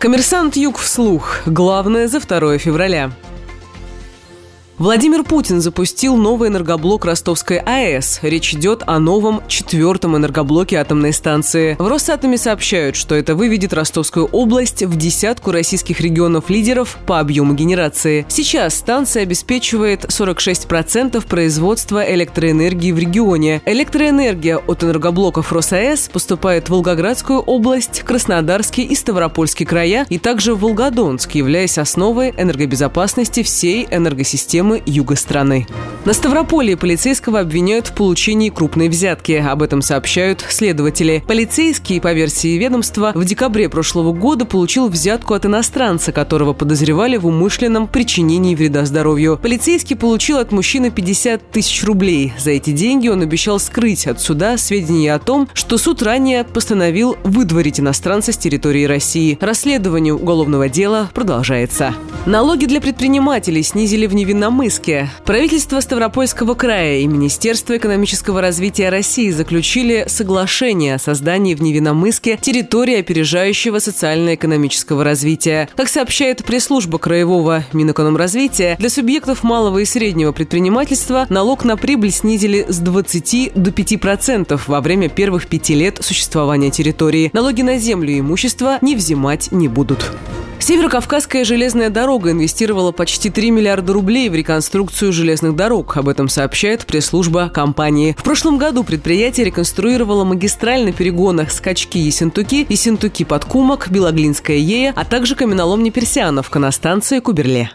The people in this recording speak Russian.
Коммерсант Юг вслух. Главное за 2 февраля. Владимир Путин запустил новый энергоблок Ростовской АЭС. Речь идет о новом четвертом энергоблоке атомной станции. В Росатоме сообщают, что это выведет Ростовскую область в десятку российских регионов-лидеров по объему генерации. Сейчас станция обеспечивает 46% производства электроэнергии в регионе. Электроэнергия от энергоблоков РосАЭС поступает в Волгоградскую область, Краснодарский и Ставропольский края, и также в Волгодонск, являясь основой энергобезопасности всей энергосистемы регионы юга страны. На Ставрополье полицейского обвиняют в получении крупной взятки. Об этом сообщают следователи. Полицейский, по версии ведомства, в декабре прошлого года получил взятку от иностранца, которого подозревали в умышленном причинении вреда здоровью. Полицейский получил от мужчины 50 тысяч рублей. За эти деньги он обещал скрыть от суда сведения о том, что суд ранее постановил выдворить иностранца с территории России. Расследование уголовного дела продолжается. Налоги для предпринимателей снизили в Невинномыске. Правительство Ставропольского края и Министерство экономического развития России заключили соглашение о создании в Невинномыске территории опережающего социально-экономического развития. Как сообщает пресс-служба Краевого Минэкономразвития, для субъектов малого и среднего предпринимательства налог на прибыль снизили с 20 до 5% во время первых пяти лет существования территории. Налоги на землю и имущество не взимать не будут. Северокавказская железная дорога инвестировала почти 3 миллиарда рублей в реконструкцию железных дорог. Об этом сообщает пресс-служба компании. В прошлом году предприятие реконструировало магистраль на перегонах Скачки-Ессентуки, Ессентуки-Подкумок, Белоглинская Ея, а также каменоломни Персианов на станции Куберле.